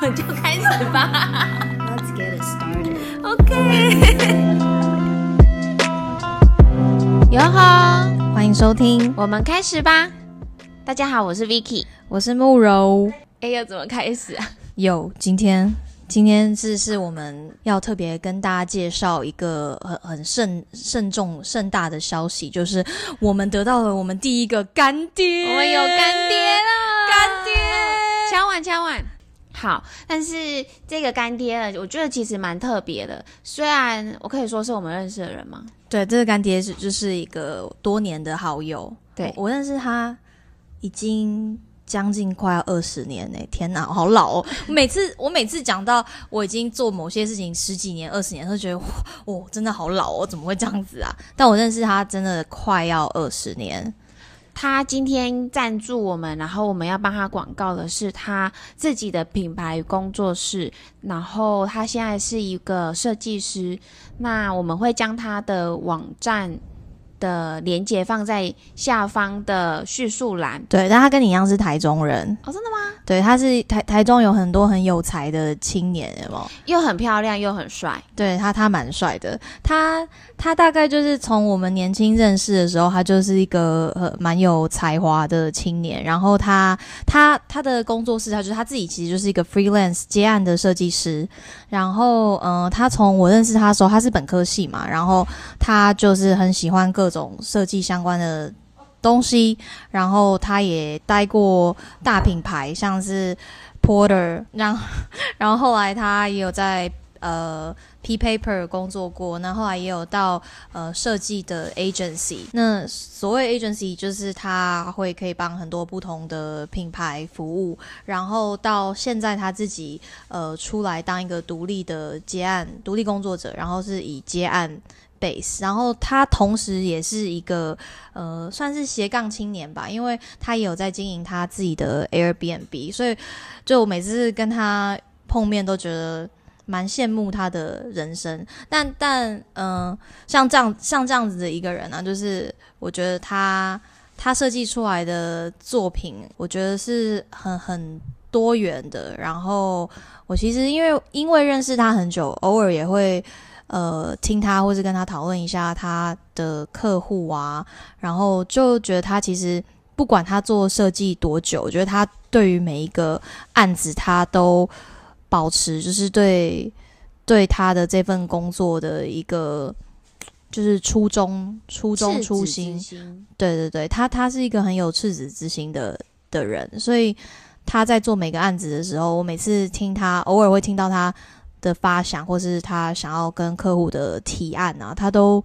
们就开始吧。Let's get it started. OK，哟呵，欢迎收听，我们开始吧。大家好，我是 Vicky。我是慕柔。哎，要怎么开始啊？有今天，今天是是我们要特别跟大家介绍一个很很慎慎重盛大的消息，就是我们得到了我们第一个干爹，我们有干爹了，干爹。敲碗敲碗。好，但是这个干爹呢，我觉得其实蛮特别的。虽然我可以说是我们认识的人嘛，对，这个干爹是就是一个多年的好友，对我我认识他已经将近快要二十年呢、天哪，好老哦！每次我每次讲到我已经做某些事情十几年、二十年，都觉得哇，哦，真的好老哦，怎么会这样子啊？但我认识他真的快要二十年，他今天赞助我们，然后我们要帮他广告的是他自己的品牌工作室，然后他现在是一个设计师。那我们会将他的网站的连接放在下方的叙述栏。对，但他跟你一样是台中人，哦，真的吗？对，他是台台中有很多很有才的青年，有没有？又很漂亮，又很帅。对他，他蛮帅的。他他大概就是从我们年轻认识的时候，他就是一个呃蛮有才华的青年。然后他他他的工作室，他就是他自己其实就是一个 freelance 接案的设计师。然后嗯、呃他从我认识他的时候，他是本科系嘛，然后他就是很喜欢各各种设计相关的。东西，然后他也待过大品牌，像是 Porter，然后 然后后来他也有在呃 P Paper 工作过，那后来也有到呃设计的 agency。那所谓 agency 就是他会可以帮很多不同的品牌服务，然后到现在他自己呃出来当一个独立的接案独立工作者，然后是以接案 base，然后他同时也是一个呃算是斜杠青年吧，因为他也有在经营他自己的 Airbnb，所以就我每次跟他碰面都觉得蛮羡慕他的人生。但但嗯、像这样像这样子的一个人呢、就是我觉得他他设计出来的作品，我觉得是很很多元的。然后我其实因为因为认识他很久，偶尔也会。呃，听他或是跟他讨论一下他的客户啊，然后就觉得他其实不管他做设计多久，我觉得他对于每一个案子，他都保持就是对对他的这份工作的一个就是初衷、初衷、初心。心对对对，他他是一个很有赤子之心的的人，所以他在做每个案子的时候，我每次听他，偶尔会听到他的发想，或是他想要跟客户的提案啊，他都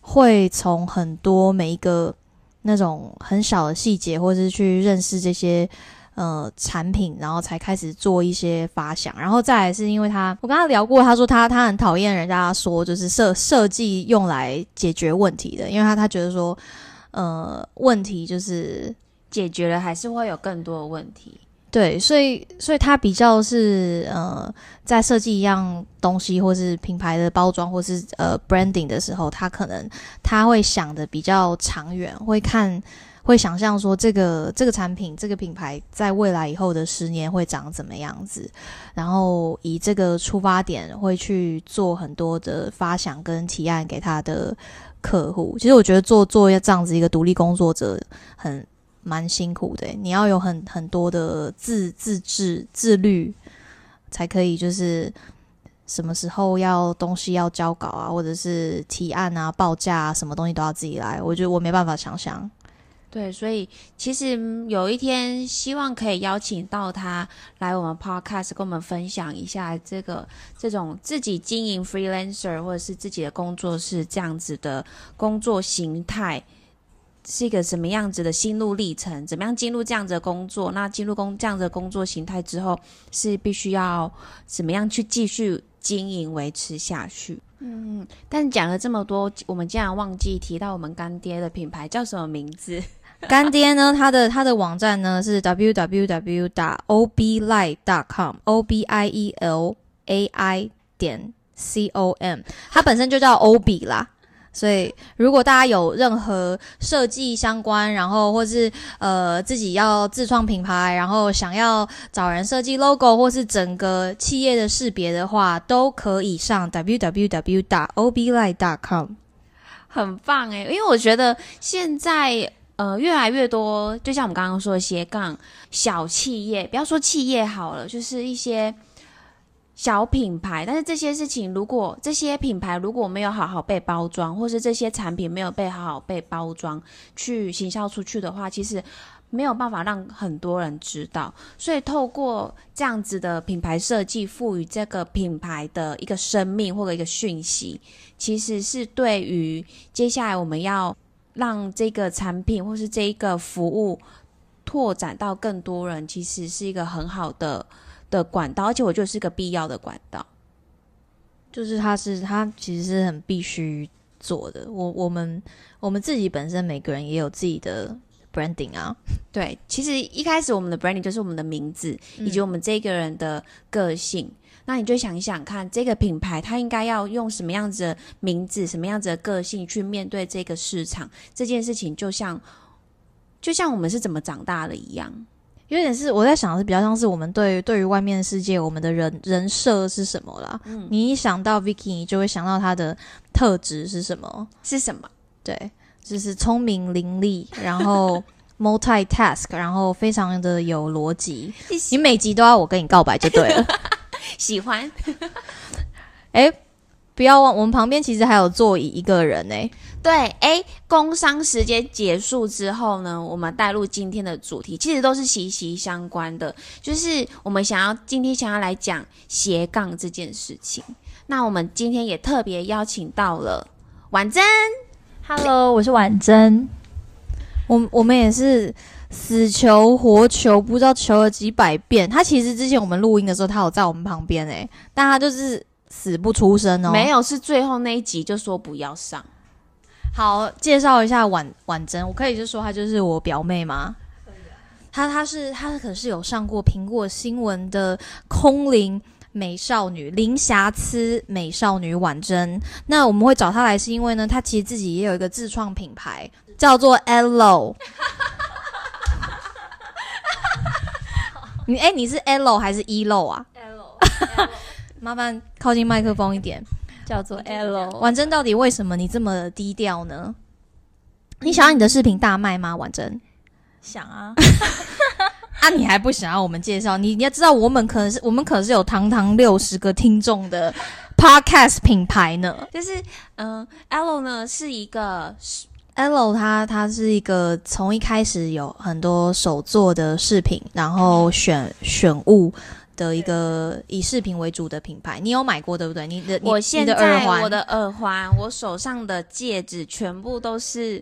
会从很多每一个那种很小的细节，或是去认识这些。呃，产品，然后才开始做一些发想，然后再来是因为他，我跟他聊过，他说他他很讨厌人家说就是设设计用来解决问题的，因为他他觉得说，呃，问题就是解决了，还是会有更多的问题。对，所以所以他比较是呃，在设计一样东西，或是品牌的包装，或是呃 branding 的时候，他可能他会想的比较长远，会看会想象说这个这个产品这个品牌在未来以后的十年会长怎么样子，然后以这个出发点会去做很多的发想跟提案给他的客户。其实我觉得做做这样子一个独立工作者很。蛮辛苦的，你要有很很多的自自制自律，才可以就是什么时候要东西要交稿啊，或者是提案啊、报价啊，什么东西都要自己来。我觉得我没办法想象。对，所以其实有一天希望可以邀请到他来我们 podcast 跟我们分享一下这个这种自己经营 freelancer 或者是自己的工作室这样子的工作形态。是一个什么样子的心路历程？怎么样进入这样子的工作？那进入工这样子的工作形态之后，是必须要怎么样去继续经营维持下去？嗯，但讲了这么多，我们竟然忘记提到我们干爹的品牌叫什么名字？干爹呢，他的他的网站呢是 www. 打 oblight. com o b i e l a i 点 c o m，它本身就叫欧比啦。所以，如果大家有任何设计相关，然后或是呃自己要自创品牌，然后想要找人设计 logo 或是整个企业的识别的话，都可以上 www.oblight.com。很棒诶，因为我觉得现在呃越来越多，就像我们刚刚说的斜杠小企业，不要说企业好了，就是一些小品牌。但是这些事情，如果这些品牌如果没有好好被包装，或是这些产品没有被好好被包装去行销出去的话，其实没有办法让很多人知道。所以透过这样子的品牌设计，赋予这个品牌的一个生命或者一个讯息。其实是对于接下来我们要让这个产品或是这一个服务拓展到更多人，其实是一个很好的的管道，而且我觉得是个必要的管道。就是它是它其实是很必须做的。我我们我们自己本身每个人也有自己的 branding 啊。对，其实一开始我们的 branding 就是我们的名字以及我们这个人的个性。那你就想一想看，这个品牌它应该要用什么样子的名字、什么样子的个性去面对这个市场？这件事情就像，就像我们是怎么长大的一样，有点是我在想的是比较像是我们对对于外面的世界，我们的人人设是什么啦？嗯，你一想到 Vicky，你就会想到他的特质是什么？是什么？对，就是聪明伶俐，然后 multitask，然后非常的有逻辑。你每集都要我跟你告白就对了。喜欢，哎，不要忘，我们旁边其实还有座椅一个人呢。对，哎，工商时间结束之后呢，我们带入今天的主题，其实都是息息相关的，就是我们想要今天想要来讲斜杠这件事情。那我们今天也特别邀请到了婉珍，Hello，我是婉珍，我我们也是。死求活求，不知道求了几百遍。他其实之前我们录音的时候，他有在我们旁边诶，但他就是死不出声哦。没有，是最后那一集就说不要上。好，介绍一下婉婉珍，我可以就说她就是我表妹吗？她她是她可是有上过苹果新闻的空灵美少女，零瑕疵美少女婉珍。那我们会找她来，是因为呢，她其实自己也有一个自创品牌，叫做 Elo。你哎，你是 L 还是 E 漏啊？L，麻烦靠近麦克风一点。叫做 L。婉珍，到底为什么你这么低调呢？你想要你的视频大卖吗？婉珍，想啊。啊，你还不想要我们介绍？你你要知道，我们可能是我们可是有堂堂六十个听众的 Podcast 品牌呢。就是嗯，L 呢是一个。Elo 它它是一个从一开始有很多手做的饰品，然后选选物的一个以饰品为主的品牌。你有买过对不对？你的我现在我的耳环，我手上的戒指全部都是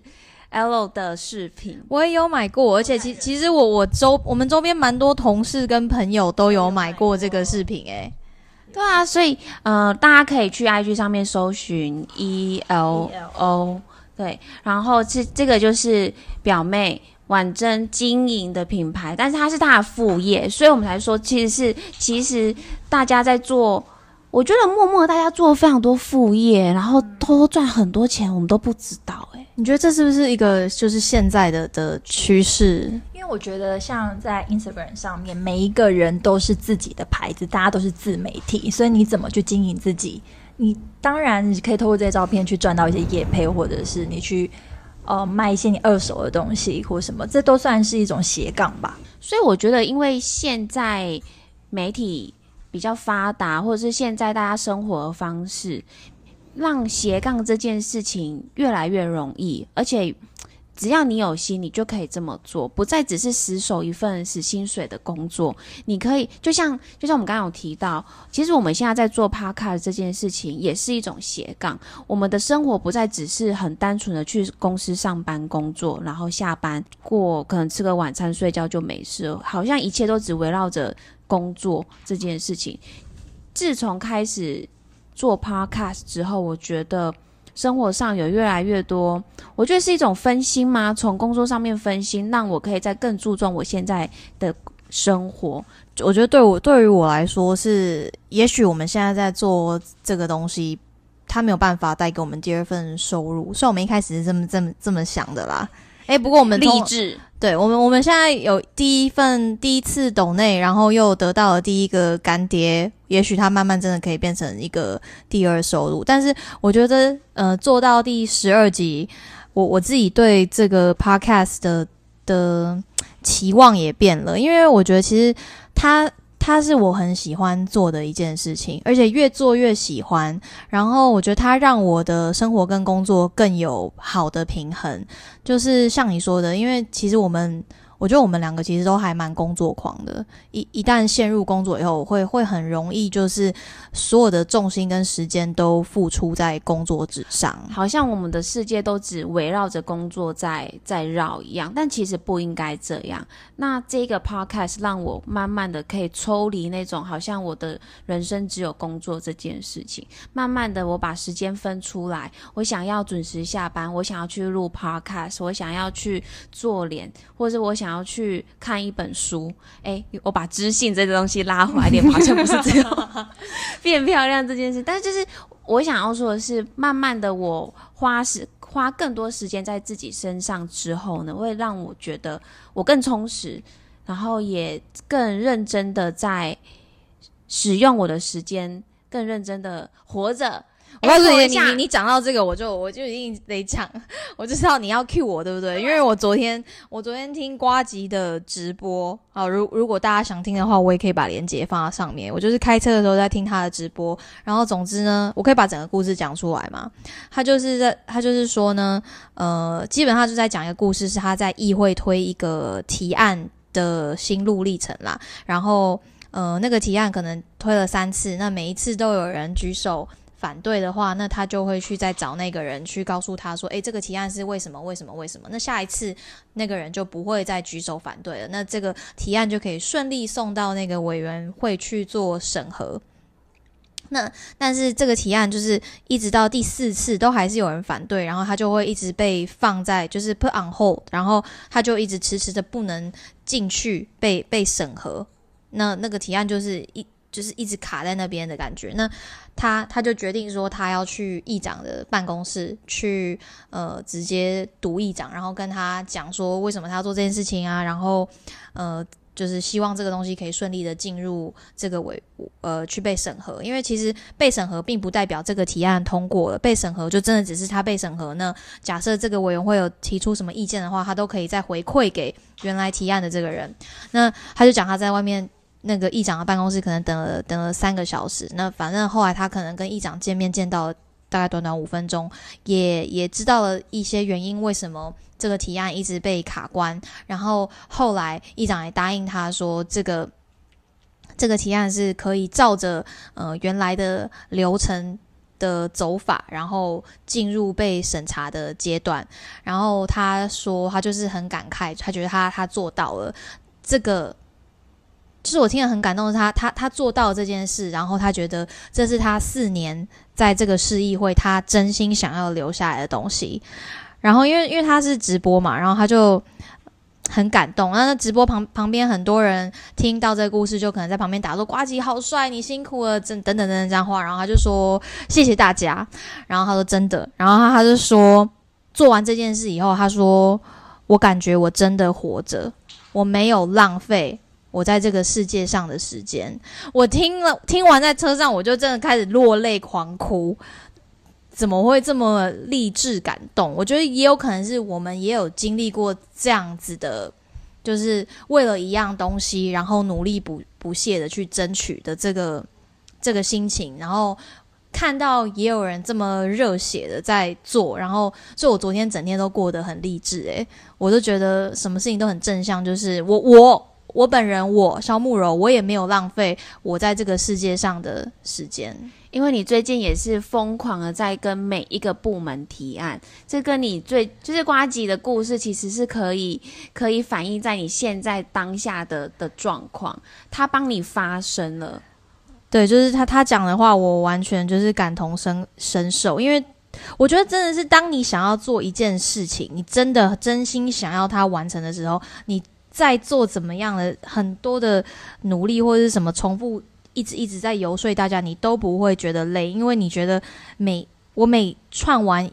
Elo 的饰品。我也有买过，而且其其实我我周我们周边蛮多同事跟朋友都有买过这个饰品。哎，对啊，所以呃，大家可以去 IG 上面搜寻 E L O。对，然后这这个就是表妹婉珍经营的品牌，但是它是她的副业，所以我们才说其实是其实大家在做，我觉得默默大家做非常多副业，然后偷偷赚很多钱，我们都不知道。哎，你觉得这是不是一个就是现在的的趋势？因为我觉得像在 Instagram 上面，每一个人都是自己的牌子，大家都是自媒体，所以你怎么去经营自己？你当然你可以透过这些照片去赚到一些业配，或者是你去呃卖一些你二手的东西或什么，这都算是一种斜杠吧。所以我觉得，因为现在媒体比较发达，或者是现在大家生活的方式，让斜杠这件事情越来越容易，而且。只要你有心，你就可以这么做，不再只是死守一份死薪水的工作。你可以，就像就像我们刚刚有提到，其实我们现在在做 podcast 这件事情，也是一种斜杠。我们的生活不再只是很单纯的去公司上班工作，然后下班过，可能吃个晚餐睡觉就没事，好像一切都只围绕着工作这件事情。自从开始做 podcast 之后，我觉得。生活上有越来越多，我觉得是一种分心吗？从工作上面分心，让我可以再更注重我现在的生活。我觉得对我对于我来说是，也许我们现在在做这个东西。它没有办法带给我们第二份收入，所以我们一开始是这么这么这么想的啦。哎，不过我们励志，对我们我们现在有第一份第一次抖内，然后又得到了第一个干爹，也许他慢慢真的可以变成一个第二收入。但是我觉得，呃，做到第十二集，我我自己对这个 podcast 的的期望也变了，因为我觉得其实他。它是我很喜欢做的一件事情，而且越做越喜欢。然后我觉得它让我的生活跟工作更有好的平衡。就是像你说的，因为其实我们。我觉得我们两个其实都还蛮工作狂的，一一旦陷入工作以后，会会很容易就是所有的重心跟时间都付出在工作之上，好像我们的世界都只围绕着工作在在绕一样，但其实不应该这样。那这个 podcast 让我慢慢的可以抽离那种好像我的人生只有工作这件事情，慢慢的我把时间分出来，我想要准时下班，我想要去录 podcast，我想要去做脸，或者我想。要去看一本书，哎，我把知性这个东西拉回来点，好像不是这样 变漂亮这件事。但是就是我想要说的是，慢慢的我花时花更多时间在自己身上之后呢，会让我觉得我更充实，然后也更认真的在使用我的时间，更认真的活着。我告诉你，你你你讲到这个，我就我就一定得讲，我就知道你要 cue 我，对不对？因为我昨天我昨天听瓜吉的直播，好，如如果大家想听的话，我也可以把链接放在上面。我就是开车的时候在听他的直播，然后总之呢，我可以把整个故事讲出来嘛。他就是在他就是说呢，呃，基本上就在讲一个故事，是他在议会推一个提案的心路历程啦。然后呃，那个提案可能推了三次，那每一次都有人举手。反对的话，那他就会去再找那个人去告诉他说：“诶，这个提案是为什么？为什么？为什么？”那下一次那个人就不会再举手反对了。那这个提案就可以顺利送到那个委员会去做审核。那但是这个提案就是一直到第四次都还是有人反对，然后他就会一直被放在就是 put on hold，然后他就一直迟迟的不能进去被被审核。那那个提案就是一。就是一直卡在那边的感觉，那他他就决定说，他要去议长的办公室去，呃，直接读议长，然后跟他讲说为什么他要做这件事情啊，然后呃，就是希望这个东西可以顺利的进入这个委，呃，去被审核，因为其实被审核并不代表这个提案通过了，被审核就真的只是他被审核呢。假设这个委员会有提出什么意见的话，他都可以再回馈给原来提案的这个人。那他就讲他在外面。那个议长的办公室可能等了等了三个小时，那反正后来他可能跟议长见面见到大概短短五分钟，也也知道了一些原因，为什么这个提案一直被卡关。然后后来议长也答应他说，这个 这个提案是可以照着呃原来的流程的走法，然后进入被审查的阶段。然后他说他就是很感慨，他觉得他他做到了这个。就是我听了很感动，他他他做到这件事，然后他觉得这是他四年在这个市议会，他真心想要留下来的东西。然后因为因为他是直播嘛，然后他就很感动。那直播旁旁边很多人听到这个故事，就可能在旁边打说：“瓜吉好帅，你辛苦了，等等等等这样话。”然后他就说：“谢谢大家。”然后他说：“真的。”然后他就说：“做完这件事以后，他说我感觉我真的活着，我没有浪费。”我在这个世界上的时间，我听了听完在车上，我就真的开始落泪狂哭。怎么会这么励志感动？我觉得也有可能是我们也有经历过这样子的，就是为了一样东西，然后努力不不懈的去争取的这个这个心情。然后看到也有人这么热血的在做，然后所以我昨天整天都过得很励志。诶，我都觉得什么事情都很正向，就是我我。我本人，我肖慕柔，我也没有浪费我在这个世界上的时间，因为你最近也是疯狂的在跟每一个部门提案，这跟你最就是瓜吉的故事，其实是可以可以反映在你现在当下的的状况，他帮你发声了，对，就是他他讲的话，我完全就是感同身身受，因为我觉得真的是当你想要做一件事情，你真的真心想要它完成的时候，你。在做怎么样的很多的努力，或者是什么重复，一直一直在游说大家，你都不会觉得累，因为你觉得每我每串完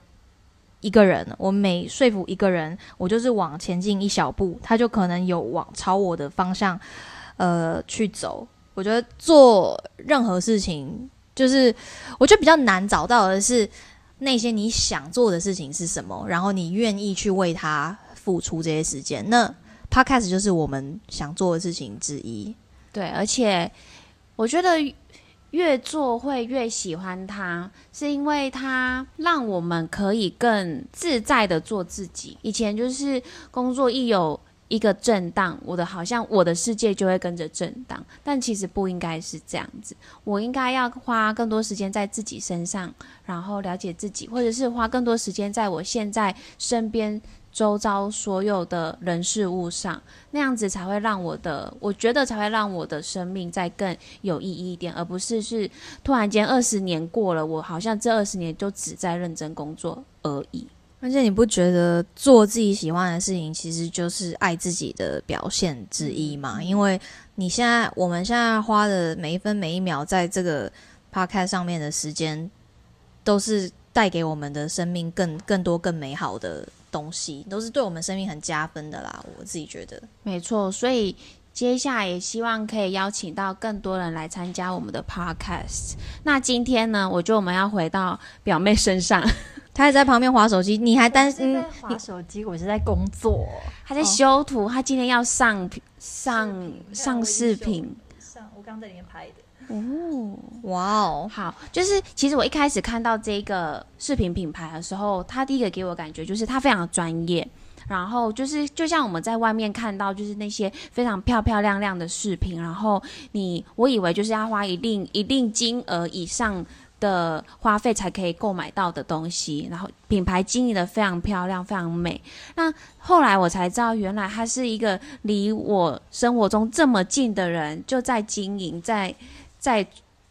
一个人，我每说服一个人，我就是往前进一小步，他就可能有往朝我的方向呃去走。我觉得做任何事情，就是我觉得比较难找到的是那些你想做的事情是什么，然后你愿意去为他付出这些时间。那 Podcast 就是我们想做的事情之一。对，而且我觉得越做会越喜欢它，是因为它让我们可以更自在的做自己。以前就是工作一有一个震荡，我的好像我的世界就会跟着震荡，但其实不应该是这样子。我应该要花更多时间在自己身上，然后了解自己，或者是花更多时间在我现在身边。周遭所有的人事物上，那样子才会让我的，我觉得才会让我的生命再更有意义一点，而不是是突然间二十年过了，我好像这二十年就只在认真工作而已。而且你不觉得做自己喜欢的事情，其实就是爱自己的表现之一吗？因为你现在，我们现在花的每一分每一秒在这个 podcast 上面的时间，都是带给我们的生命更更多更美好的。东西都是对我们生命很加分的啦，我自己觉得没错。所以接下来也希望可以邀请到更多人来参加我们的 podcast。那今天呢，我觉得我们要回到表妹身上，她还在旁边划手机，你还担心划手机？我是在工作，他在修图，他今天要上上上视频，上我刚在里面拍的。哦，哇哦，好，就是其实我一开始看到这个视频品牌的时候，他第一个给我感觉就是他非常专业，然后就是就像我们在外面看到就是那些非常漂漂亮亮的视频，然后你我以为就是要花一定一定金额以上的花费才可以购买到的东西，然后品牌经营的非常漂亮，非常美。那后来我才知道，原来他是一个离我生活中这么近的人，就在经营在。在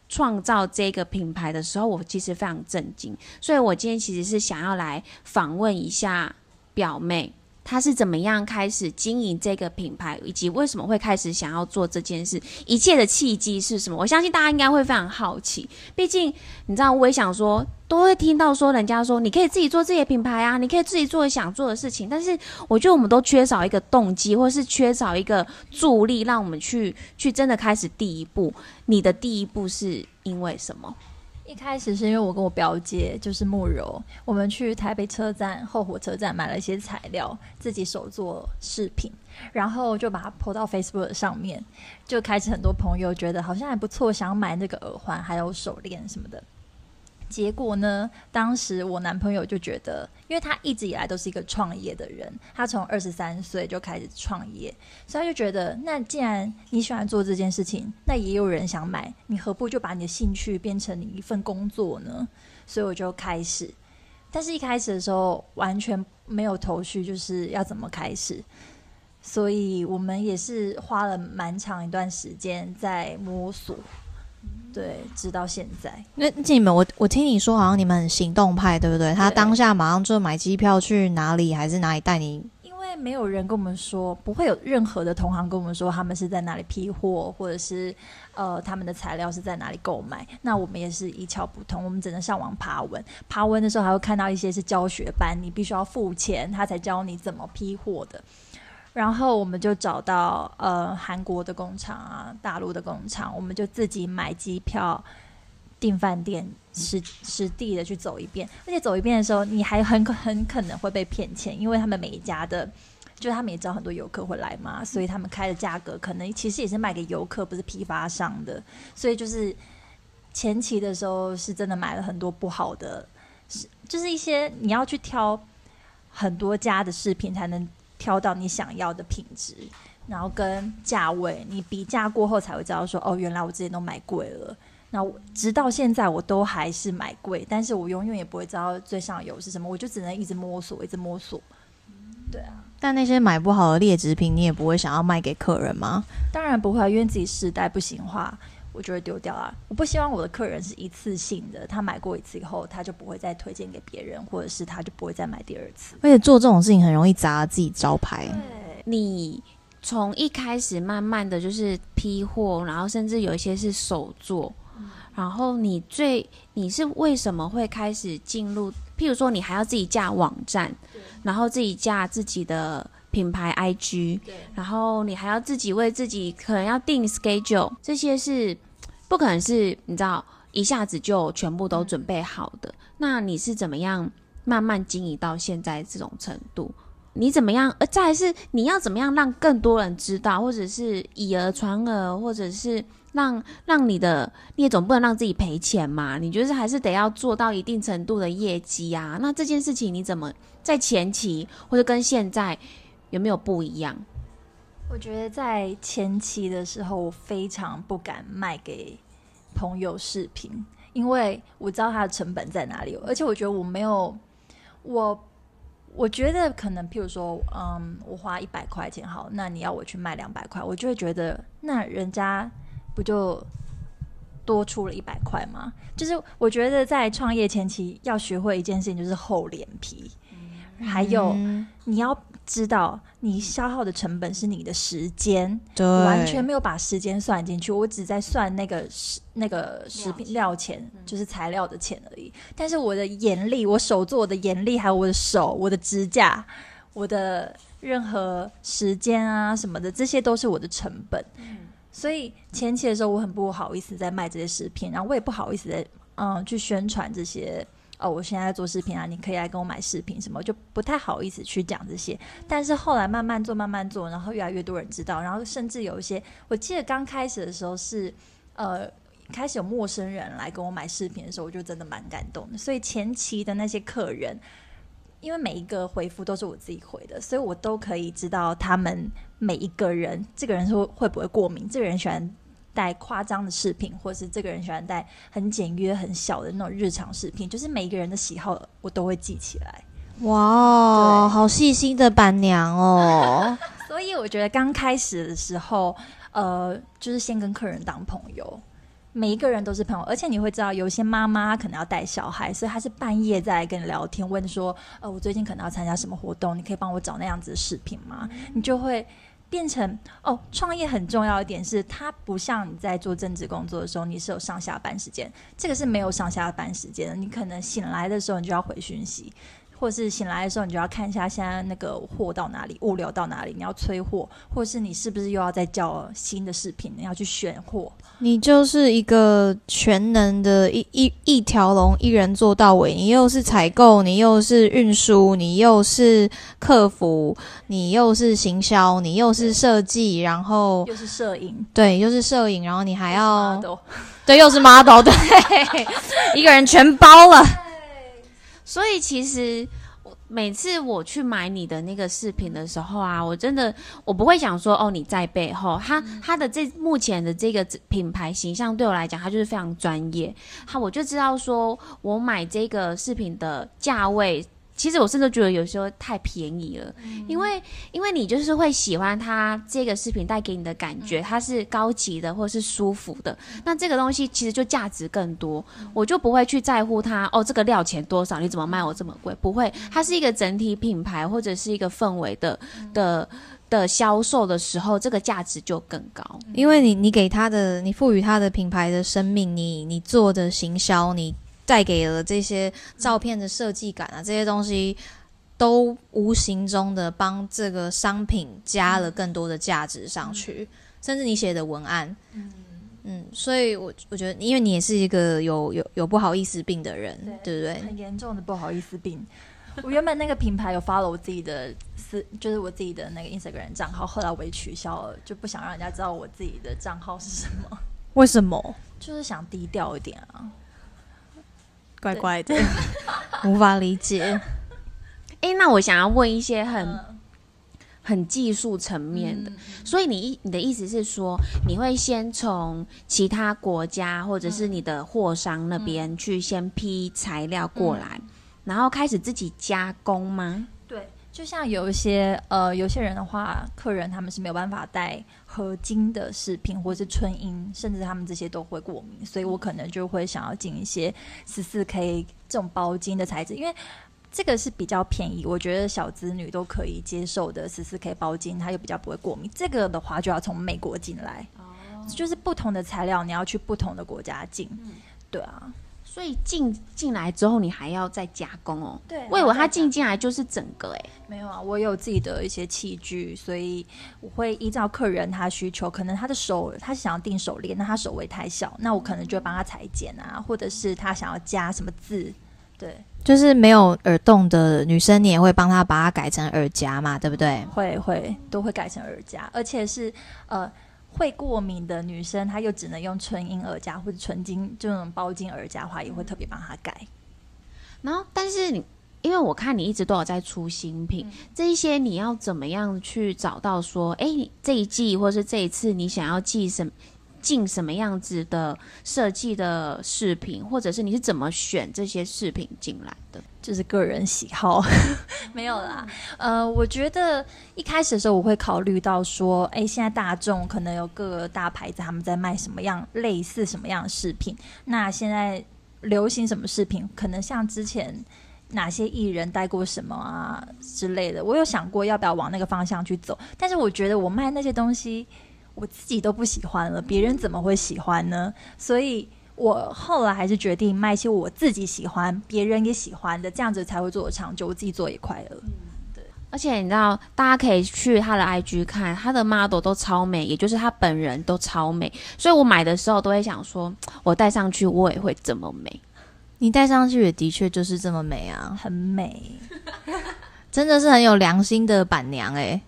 创造这个品牌的时候，我其实非常震惊，所以我今天其实是想要来访问一下表妹。他是怎么样开始经营这个品牌，以及为什么会开始想要做这件事？一切的契机是什么？我相信大家应该会非常好奇。毕竟你知道，我也想说，都会听到说人家说你可以自己做自己的品牌啊，你可以自己做想做的事情。但是我觉得我们都缺少一个动机，或是缺少一个助力，让我们去去真的开始第一步。你的第一步是因为什么？一开始是因为我跟我表姐就是慕柔，我们去台北车站后火车站买了一些材料，自己手做饰品，然后就把它泼到 Facebook 上面，就开始很多朋友觉得好像还不错，想买那个耳环还有手链什么的。结果呢？当时我男朋友就觉得，因为他一直以来都是一个创业的人，他从二十三岁就开始创业，所以他就觉得，那既然你喜欢做这件事情，那也有人想买，你何不就把你的兴趣变成你一份工作呢？所以我就开始，但是一开始的时候完全没有头绪，就是要怎么开始，所以我们也是花了蛮长一段时间在摸索。对，直到现在。那你们，我我听你说，好像你们很行动派，对不对？他当下马上就买机票去哪里，还是哪里带你？因为没有人跟我们说，不会有任何的同行跟我们说他们是在哪里批货，或者是呃他们的材料是在哪里购买。那我们也是一窍不通，我们只能上网爬文。爬文的时候还会看到一些是教学班，你必须要付钱，他才教你怎么批货的。然后我们就找到呃韩国的工厂啊，大陆的工厂，我们就自己买机票、订饭店，实实地的去走一遍。而且走一遍的时候，你还很很可能会被骗钱，因为他们每一家的，就他们也知道很多游客会来嘛，所以他们开的价格可能其实也是卖给游客，不是批发商的。所以就是前期的时候是真的买了很多不好的，是就是一些你要去挑很多家的饰品才能。挑到你想要的品质，然后跟价位，你比价过后才会知道说，哦，原来我之前都买贵了。那直到现在我都还是买贵，但是我永远也不会知道最上游是什么，我就只能一直摸索，一直摸索。对啊，但那些买不好的劣质品，你也不会想要卖给客人吗？当然不会，因为自己试戴不行话。我就会丢掉啊！我不希望我的客人是一次性的，他买过一次以后，他就不会再推荐给别人，或者是他就不会再买第二次。而且做这种事情很容易砸自己招牌。对，你从一开始慢慢的就是批货，然后甚至有一些是手做，然后你最你是为什么会开始进入？譬如说，你还要自己架网站，然后自己架自己的品牌 IG，然后你还要自己为自己可能要定 schedule，这些是不可能是你知道一下子就全部都准备好的。那你是怎么样慢慢经营到现在这种程度？你怎么样？呃，再是你要怎么样让更多人知道，或者是以讹传讹，或者是让让你的，你也总不能让自己赔钱嘛？你就是还是得要做到一定程度的业绩啊。那这件事情你怎么在前期或者跟现在有没有不一样？我觉得在前期的时候，我非常不敢卖给朋友视频，因为我知道它的成本在哪里，而且我觉得我没有我。我觉得可能，譬如说，嗯，我花一百块钱好，那你要我去卖两百块，我就会觉得，那人家不就多出了一百块吗？就是我觉得在创业前期要学会一件事情，就是厚脸皮，还有你要。知道你消耗的成本是你的时间，对，完全没有把时间算进去，我只在算那个食那个食品料钱，就是材料的钱而已。但是我的眼力，我手做的眼力，还有我的手、我的指甲、我的任何时间啊什么的，这些都是我的成本。所以前期的时候，我很不好意思在卖这些食品，然后我也不好意思在嗯去宣传这些。哦，我现在在做视频啊，你可以来跟我买视频什么，就不太好意思去讲这些。但是后来慢慢做，慢慢做，然后越来越多人知道，然后甚至有一些，我记得刚开始的时候是，呃，开始有陌生人来跟我买视频的时候，我就真的蛮感动的。所以前期的那些客人，因为每一个回复都是我自己回的，所以我都可以知道他们每一个人，这个人是会不会过敏，这个人喜欢。带夸张的饰品，或是这个人喜欢带很简约、很小的那种日常饰品，就是每一个人的喜好，我都会记起来。哇，好细心的板娘哦！所以我觉得刚开始的时候，呃，就是先跟客人当朋友，每一个人都是朋友。而且你会知道，有些妈妈可能要带小孩，所以她是半夜在跟你聊天，问说：“呃，我最近可能要参加什么活动，你可以帮我找那样子的饰品吗？”你就会。变成哦，创业很重要一点是，它不像你在做政治工作的时候，你是有上下班时间，这个是没有上下班时间的。你可能醒来的时候，你就要回讯息。或是醒来的时候，你就要看一下现在那个货到哪里，物流到哪里，你要催货，或是你是不是又要再叫新的视频，你要去选货。你就是一个全能的一一一条龙，一人做到尾。你又是采购，你又是运输，你又是客服，你又是行销，你又是设计，然后又是摄影，对，又是摄影，然后你还要对，又是 model，对，一个人全包了。所以其实，每次我去买你的那个饰品的时候啊，我真的我不会想说哦你在背后，他他的这目前的这个品牌形象对我来讲，他就是非常专业，他我就知道说我买这个饰品的价位。其实我甚至觉得有时候太便宜了，因为因为你就是会喜欢它这个视频带给你的感觉，它是高级的或者是舒服的，那这个东西其实就价值更多，我就不会去在乎它哦这个料钱多少，你怎么卖我这么贵？不会，它是一个整体品牌或者是一个氛围的的的销售的时候，这个价值就更高，因为你你给他的，你赋予他的品牌的生命，你你做的行销，你。带给了这些照片的设计感啊，这些东西都无形中的帮这个商品加了更多的价值上去，甚至你写的文案，嗯嗯，所以我我觉得，因为你也是一个有有有不好意思病的人，对不对？很严重的不好意思病。我原本那个品牌有发了我自己的私，就是我自己的那个 Instagram 账号，后来我也取消了，就不想让人家知道我自己的账号是什么。为什么？就是想低调一点啊。怪怪的，无法理解。哎，那我想要问一些很很技术层面的，所以你你的意思是说，你会先从其他国家或者是你的货商那边去先批材料过来，然后开始自己加工吗？对就像有一些呃，有些人的话，客人他们是没有办法戴合金的饰品，或是纯银，甚至他们这些都会过敏，所以我可能就会想要进一些十四 K 这种包金的材质，因为这个是比较便宜，我觉得小子女都可以接受的十四 K 包金，它又比较不会过敏。这个的话就要从美国进来，就是不同的材料，你要去不同的国家进。对啊，所以进进来之后，你还要再加工哦。对我以为它进进来就是整个哎、没有啊，我有自己的一些器具，所以我会依照客人他需求，可能他的手他想要订手链，那他手围太小，那我可能就会帮他裁剪啊，或者是他想要加什么字，对，就是没有耳洞的女生，你也会帮她把它改成耳夹嘛，对不对？会会都会改成耳夹，而且是呃会过敏的女生，她又只能用纯银耳夹或者纯金这种包金耳夹的话，也会特别帮她改。然后，但是你，因为我看你一直都有在出新品，这一些你要怎么样去找到说，哎，你这一季或是这一次你想要寄什进什么样子的设计的饰品，或者是你是怎么选这些饰品进来的？就是个人喜好，没有啦。呃，我觉得一开始的时候，我会考虑到说，哎，现在大众可能有各个大牌子他们在卖什么样类似什么样的饰品，那现在流行什么饰品，可能像之前哪些艺人戴过什么啊之类的，我有想过要不要往那个方向去走，但是我觉得我卖那些东西，我自己都不喜欢了，别人怎么会喜欢呢？所以。我后来还是决定卖一些我自己喜欢、别人也喜欢的，这样子才会做的长久，我自己做也快乐。而且你知道，大家可以去他的 IG 看，他的 model 都超美，也就是他本人都超美，所以我买的时候都会想说，我戴上去我也会这么美。你戴上去也的确就是这么美啊，很美，真的是很有良心的板娘哎、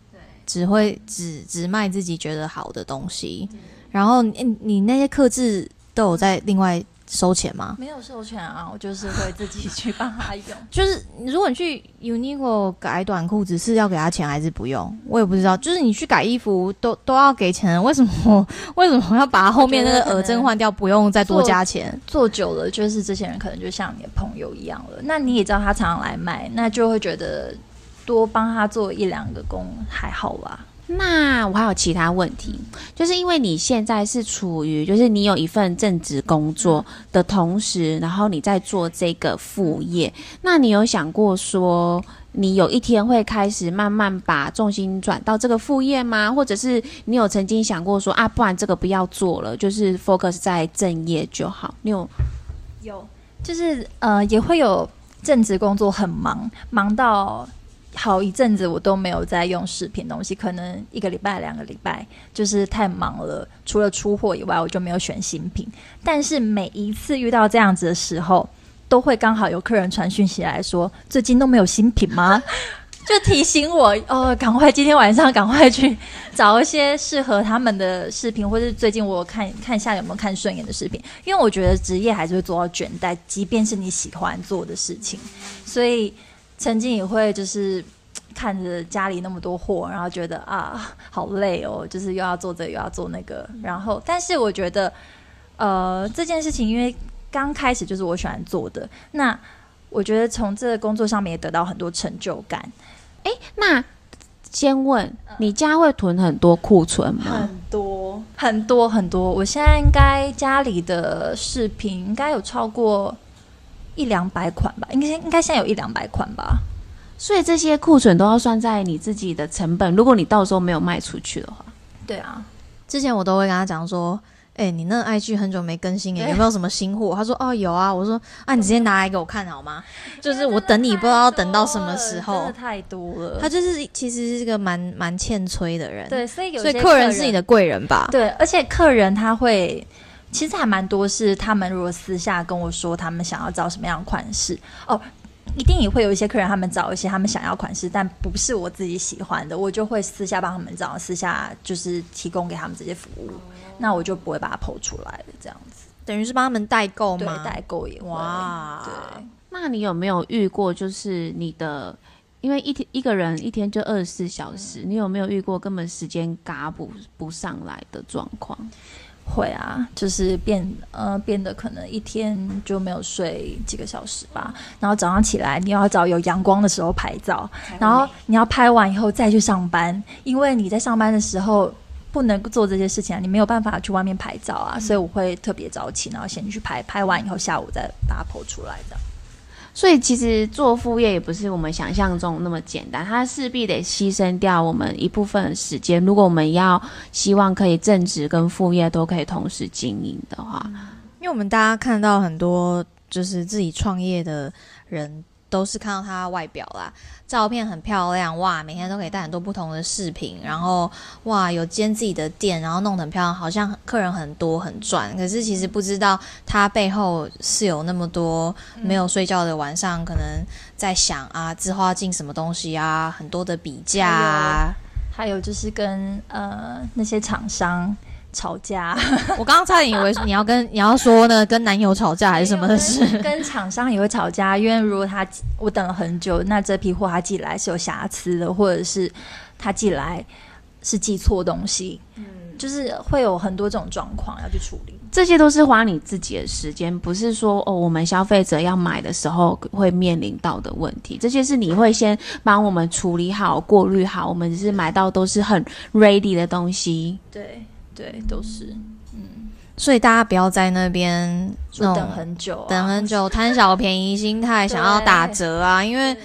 只会只只卖自己觉得好的东西，然后你你那些克制都有在另外收钱吗？没有授权啊，我就是会自己去帮他用。就是如果你去 Uniqlo 改短裤子是要给他钱还是不用？我也不知道。就是你去改衣服都都要给钱，为什么为什么要把后面那个耳针换掉，不用再多加钱？做久了，就是这些人可能就像你的朋友一样了。那你也知道他常常来买，那就会觉得多帮他做一两个工还好吧。那我还有其他问题，就是因为你现在是处于，就是你有一份正职工作的同时，然后你在做这个副业，那你有想过说，你有一天会开始慢慢把重心转到这个副业吗？或者是你有曾经想过说，啊，不然这个不要做了，就是 focus 在正业就好？你有有，就是呃，也会有正职工作很忙，忙到好一阵子我都没有在用视频东西，可能一个礼拜、两个礼拜，就是太忙了。除了出货以外，我就没有选新品。但是每一次遇到这样子的时候，都会刚好有客人传讯息来说：“最近都没有新品吗？” 就提醒我哦，赶快今天晚上赶快去找一些适合他们的视频，或者是最近我看看一下有没有看顺眼的视频，因为我觉得职业还是会做到倦怠，即便是你喜欢做的事情，所以曾经也会就是看着家里那么多货，然后觉得啊好累哦，就是又要做这个又要做那个，然后但是我觉得呃这件事情因为刚开始就是我喜欢做的，那我觉得从这个工作上面也得到很多成就感。诶，那先问你家会囤很多库存吗？很多很多很多，我现在应该家里的饰品应该有超过一两百款吧，应该应该现在有一两百款吧。所以这些库存都要算在你自己的成本，如果你到时候没有卖出去的话。对啊，之前我都会跟他讲说，哎、你那 IG 很久没更新哎、有没有什么新货？他说哦有啊，我说啊你直接拿来给我看好吗？就是我等你不知道要等到什么时真候的。太多了。他就是其实是个蛮蛮欠催的人，，对，所以有所以些客人是你的贵人吧？对，而且客人他会，其实还蛮多是他们如果私下跟我说他们想要找什么样的款式哦。一定也会有一些客人，他们找一些他们想要款式，但不是我自己喜欢的，我就会私下帮他们找，私下就是提供给他们这些服务，那我就不会把它剖出来了，这样子。等于是帮他们代购对，吗？代购也会。哇对，那你有没有遇过，就是你的，因为一天一个人一天就二十四小时，你有没有遇过根本时间嘎不不上来的状况？会啊，就是变呃变得可能一天就没有睡几个小时吧，然后早上起来你要找有阳光的时候拍照，然后你要拍完以后再去上班，因为你在上班的时候不能做这些事情啊，你没有办法去外面拍照啊，所以我会特别早起，然后先去拍，拍完以后下午再把它剖出来的。所以其实做副业也不是我们想象中那么简单，它势必得牺牲掉我们一部分时间。如果我们要希望可以正职跟副业都可以同时经营的话，因为我们大家看到很多就是自己创业的人。都是看到他外表啦，照片很漂亮哇，每天都可以带很多不同的饰品，然后哇有兼自己的店，然后弄得很漂亮，好像客人很多很赚。可是其实不知道他背后是有那么多没有睡觉的晚上，可能在想啊，之后要进什么东西啊，很多的比价啊，还有就是跟呃那些厂商。吵架，我刚刚差点以为你要跟你要说呢，跟男友吵架还是什么的事？跟厂商也会吵架，因为如果他我等了很久，那这批货他寄来是有瑕疵的，或者是他寄来是寄错东西，嗯，就是会有很多这种状况要去处理。这些都是花你自己的时间，不是说哦，我们消费者要买的时候会面临到的问题。这些是你会先帮我们处理好、过滤好，我们只是买到都是很 ready 的东西。对。对，都是，嗯，所以大家不要在那边等很久，等很久，贪小便宜心态，想要打折啊，因为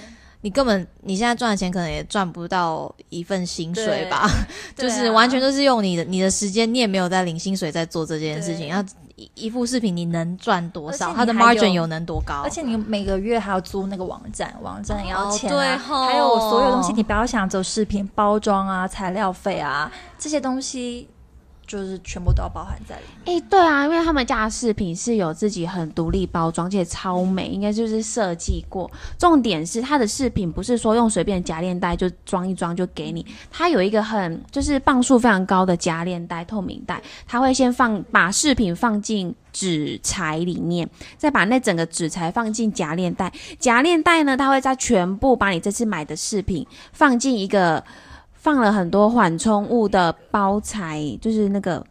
你根本你现在赚的钱可能也赚不到一份薪水吧，就是完全都是用你的你的时间，你也没有在领薪水在做这件事情，要一一副视频你能赚多少，它的 margin 有能多高，而且你每个月还要租那个网站，网站也要钱啊，还有所有东西，你不要想走视频包装啊、材料费啊这些东西。就是全部都要包含在里面。哎，对啊，因为他们家的饰品是有自己很独立包装，而且超美，应该就是设计过。重点是它的饰品不是说用随便夹链袋就装一装就给你，它有一个很就是磅数非常高的夹链袋，透明袋，它会先放把饰品放进纸材里面，再把那整个纸材放进夹链袋，夹链袋呢，它会再全部把你这次买的饰品放进一个。放了很多缓冲物的包材，就是那个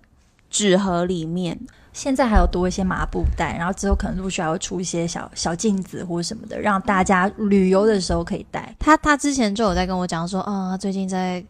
纸盒里面。现在还有多一些麻布袋，然后之后可能陆续还会出一些小小镜子或者什么的，让大家旅游的时候可以带。他他之前就有在跟我讲说，啊，最近在。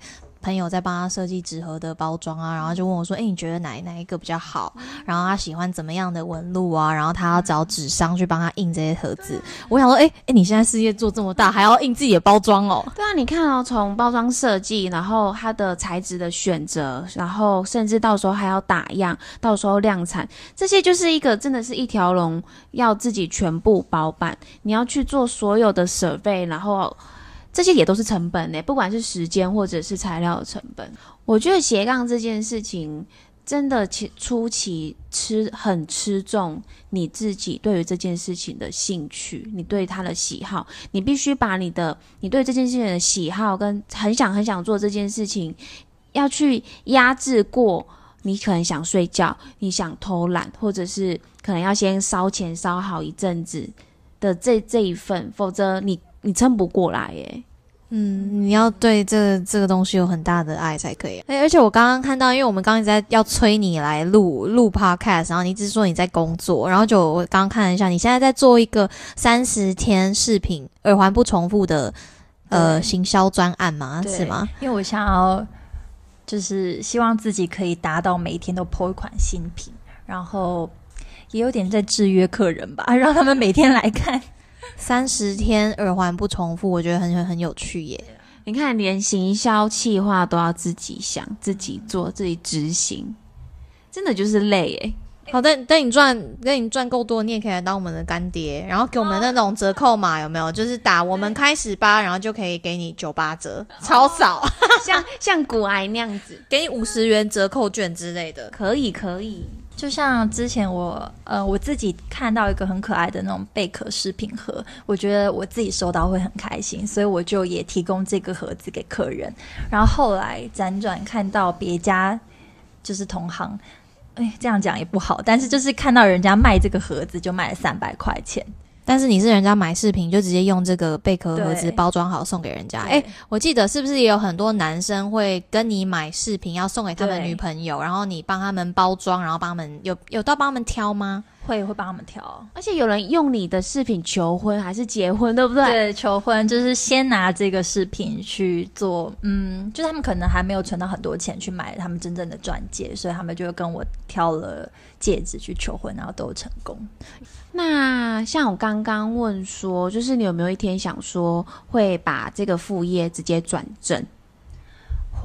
朋友在帮他设计纸盒的包装啊，然后就问我说：“哎，你觉得哪哪一个比较好？然后他喜欢怎么样的纹路啊？然后他要找纸商去帮他印这些盒子。我想说，哎哎，你现在事业做这么大，还要印自己的包装哦？对啊，你看哦，从包装设计，然后它的材质的选择，然后甚至到时候还要打样，到时候量产，这些就是一个真的是一条龙，要自己全部包办。你要去做所有的设备，然后。这些也都是成本呢，不管是时间或者是材料的成本。我觉得斜杠这件事情真的其初期吃很吃重你自己对于这件事情的兴趣，你对他的喜好，你必须把你的你对这件事情的喜好跟很想很想做这件事情，要去压制过你可能想睡觉，你想偷懒，或者是可能要先烧钱烧好一阵子的这这一份，否则你。你撑不过来耶，嗯，你要对这这个东西有很大的爱才可以。哎，而且我刚刚看到，因为我们刚刚在要催你来录录 podcast，然后你一直说你在工作，然后就我刚刚看了一下，你现在在做一个三十天视频耳环不重复的呃行销专案吗？是吗？因为我想要就是希望自己可以达到每一天都播一款新品，然后也有点在制约客人吧，让他们每天来看。三十天耳环不重复，我觉得很很很有趣耶！你看，连行销企划都要自己想、自己做、自己执行，真的就是累耶。好的，等你赚，等你赚够多，你也可以来当我们的干爹，然后给我们那种折扣码，有没有？就是打我们开始吧，然后就可以给你九八折，超少，像像骨癌那样子，给你五十元折扣券之类的，可以可以。就像之前我呃我自己看到一个很可爱的那种贝壳饰品盒，我觉得我自己收到会很开心，所以我就也提供这个盒子给客人。然后后来辗转看到别家就是同行，哎，这样讲也不好，但是就是看到人家卖这个盒子就卖了三百块钱。但是你是人家买饰品就直接用这个贝壳盒子包装好送给人家。哎，我记得是不是也有很多男生会跟你买饰品要送给他们女朋友，然后你帮他们包装，然后帮他们有有到帮他们挑吗？会会帮他们挑。而且有人用你的饰品求婚还是结婚，对不对？对，求婚就是先拿这个饰品去做，嗯，就是他们可能还没有存到很多钱去买他们真正的钻戒，所以他们就跟我挑了戒指去求婚，然后都成功。那像我刚刚问说，就是你有没有一天想说会把这个副业直接转正？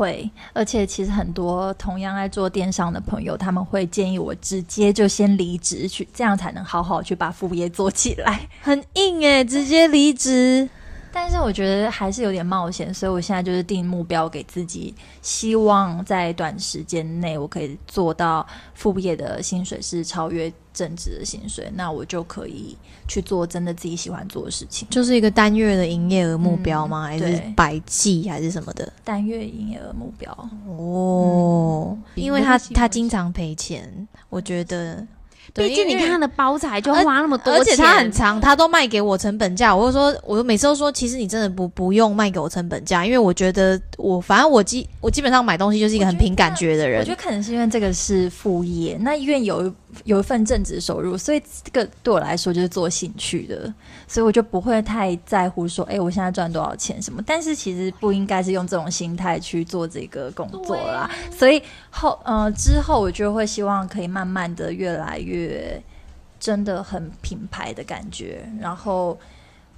会，而且其实很多同样爱做电商的朋友，他们会建议我直接就先离职去，这样才能好好去把副业做起来。很硬诶，直接离职。但是我觉得还是有点冒险，所以我现在就是定目标给自己，希望在短时间内我可以做到副业的薪水是超越正职的薪水，那我就可以去做真的自己喜欢做的事情。就是一个单月的营业额目标吗？嗯还是对百计还是什么的？单月营业额目标，哦，比因为他他经常赔钱，我觉得。对毕竟你看他的包材就花那么多钱，而且他很长，他都卖给我成本价。我就说，我每次都说，其实你真的不不用卖给我成本价，因为我觉得我反正我基我基本上买东西就是一个很凭感觉的人我觉。得可能是因为这个是副业，那因为有有一份正职收入，所以这个对我来说就是做兴趣的，所以我就不会太在乎说，哎、我现在赚多少钱什么。但是其实不应该是用这种心态去做这个工作啦。所以后呃之后我就会希望可以慢慢的越来越真的很品牌的感觉，然后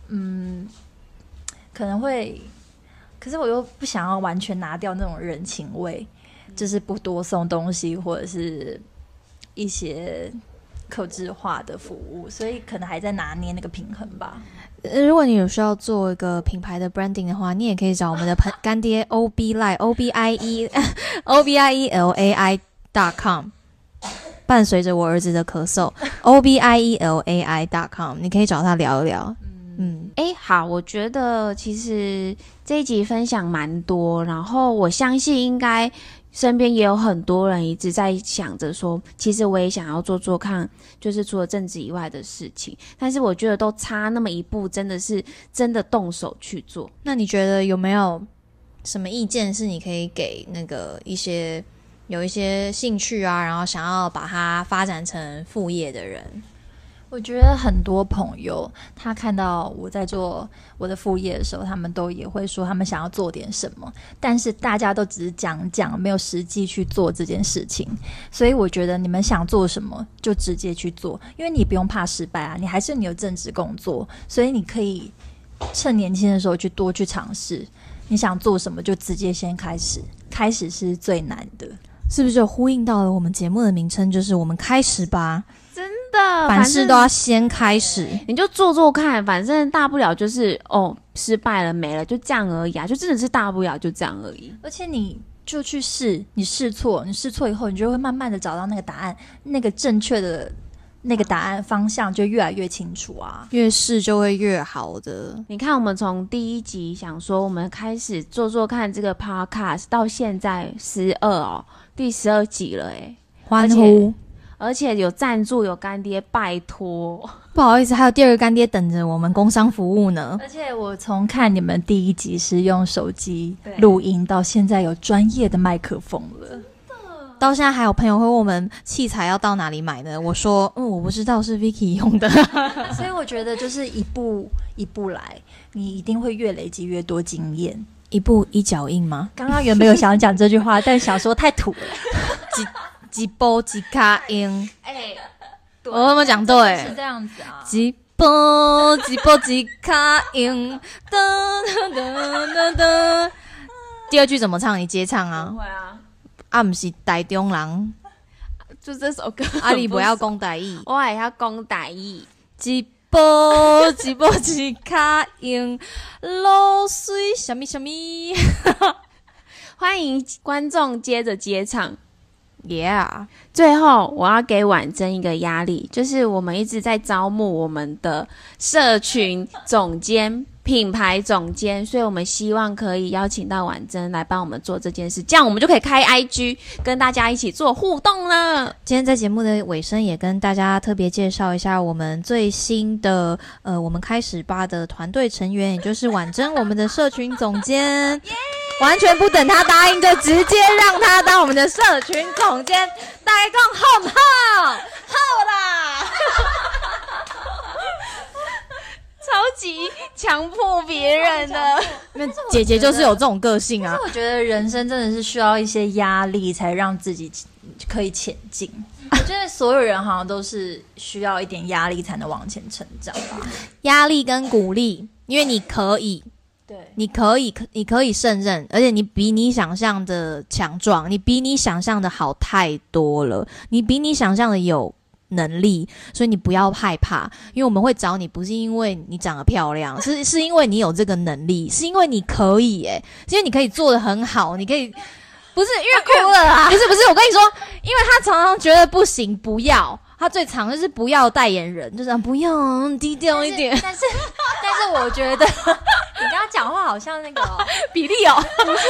嗯可能会，可是我又不想要完全拿掉那种人情味。就是不多送东西，或者是一些克制化的服务，所以可能还在拿捏那个平衡吧。呃如果你有需要做一个品牌的 branding 的话，你也可以找我们的干干爹 O B Lie O B I E O B I E L A I dot com。伴随着我儿子的咳嗽，O B I E L A I dot com，你可以找他聊一聊。嗯，哎，好，我觉得其实这一集分享蛮多，然后我相信应该身边也有很多人一直在想着说，其实我也想要做做看，就是除了政治以外的事情，但是我觉得都差那么一步，真的是真的动手去做。那你觉得有没有什么意见是你可以给那个一些有一些兴趣啊，然后想要把它发展成副业的人？我觉得很多朋友他看到我在做我的副业的时候，他们都也会说他们想要做点什么，但是大家都只是讲讲，没有实际去做这件事情。所以我觉得你们想做什么就直接去做，因为你不用怕失败啊，你还是你有正职工作，所以你可以趁年轻的时候去多去尝试。你想做什么就直接先开始，开始是最难的。是不是就呼应到了我们节目的名称，就是我们开始吧，的，凡事都要先开始。你就做做看，反正大不了就是哦，失败了没了，就这样而已啊，就真的是大不了就这样而已。而且你就去试，你试错，你试错以后，你就会慢慢的找到那个答案，那个正确的那个答案方向就越来越清楚啊。越试就会越好的。你看，我们从第一集想说我们开始做做看这个 podcast，到现在十二哦，第十二集了诶，欢呼！而且有赞助有干爹，拜托，不好意思，还有第二个干爹等着我们工商服务呢。而且我从看你们第一集是用手机录音，到现在有专业的麦克风了。到现在还有朋友会问我们器材要到哪里买呢？我说，嗯，我不知道，是 Vicky 用的。所以我觉得就是一步一步来，你一定会越累积越多经验。一步一脚印吗？刚刚原本有想讲这句话，但想说太土了。几波几卡音，哎、我有没有讲对是？这样子啊。几波几波几卡音，噔噔噔噔噔。第二句怎么唱？你接唱啊！会啊，啊，不是台中人，就这首歌，啊，你不要讲台语。我也要讲台语。一步一步一卡用，露水什么什么 欢迎观众接着接唱。，Yeah，最后，我要给婉珍一个压力，就是我们一直在招募我们的社群总监、品牌总监，所以我们希望可以邀请到婉珍来帮我们做这件事，这样我们就可以开 IG 跟大家一起做互动了。今天在节目的尾声，也跟大家特别介绍一下我们最新的呃，我们开始吧的团队成员，也就是婉珍，我们的社群总监。完全不等他答应，就直接让他当我们的社群总监，大家讲好不好？好啦，超级强迫别人的。那姐姐就是有这种个性啊。我觉得人生真的是需要一些压力，才让自己可以前进。我觉得所有人好像都是需要一点压力才能往前成长吧。压力跟鼓励，因为你可以，对，你可以，可你可以胜任，而且你比你想象的强壮，你比你想象的好太多了，你比你想象的有能力，所以你不要害怕，因为我们会找你，不是因为你长得漂亮，是是因为你有这个能力，是因为你可以，诶，是因为你可以做的很好，你可以。不是因为哭了啊！不是不是，我跟你说，因为他常常觉得不行，不要。他最常就是不要代言人，就是不要低调一点。但是但是，我觉得 你跟他讲话好像那个比例哦，不是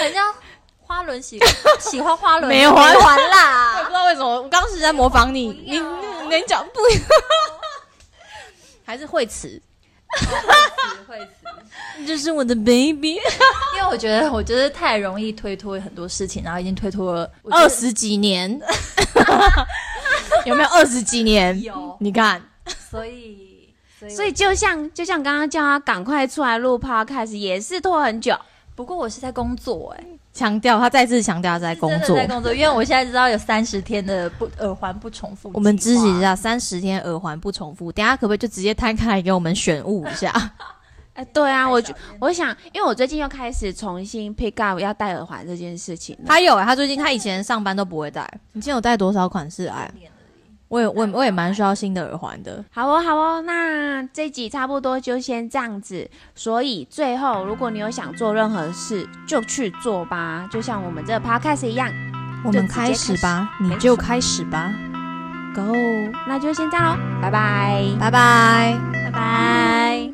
很像花轮喜喜欢花轮没有完啦。我不知道为什么，我刚是在模仿你，你你讲不，还是会词。会死，这是我的 baby。因为我觉得，我觉得太容易推脱很多事情，然后已经推脱了二十几年，有没有二十几年？有，你看，所以，所以就像就像刚刚叫他赶快出来录 podcast，也是拖很久。不过我是在工作，哎。强调，他再次强调在工作，在工作，因为我现在知道有三十天的不耳环不重复。我们支持一下，三十天耳环不重复，等下可不可以就直接摊开来给我们选物一下？哎，对啊，我我想，因为我最近又开始重新 pick up 要戴耳环这件事情。他有，他最近他以前上班都不会戴。你今天有戴多少款式啊？我也我我也蛮需要新的耳环的。好哦好哦，那这集差不多就先这样子。所以最后，如果你有想做任何事，就去做吧，就像我们这个 podcast 一样。我们开始吧，你就开始吧，Go！那就先这样喽，拜拜，拜拜，拜拜。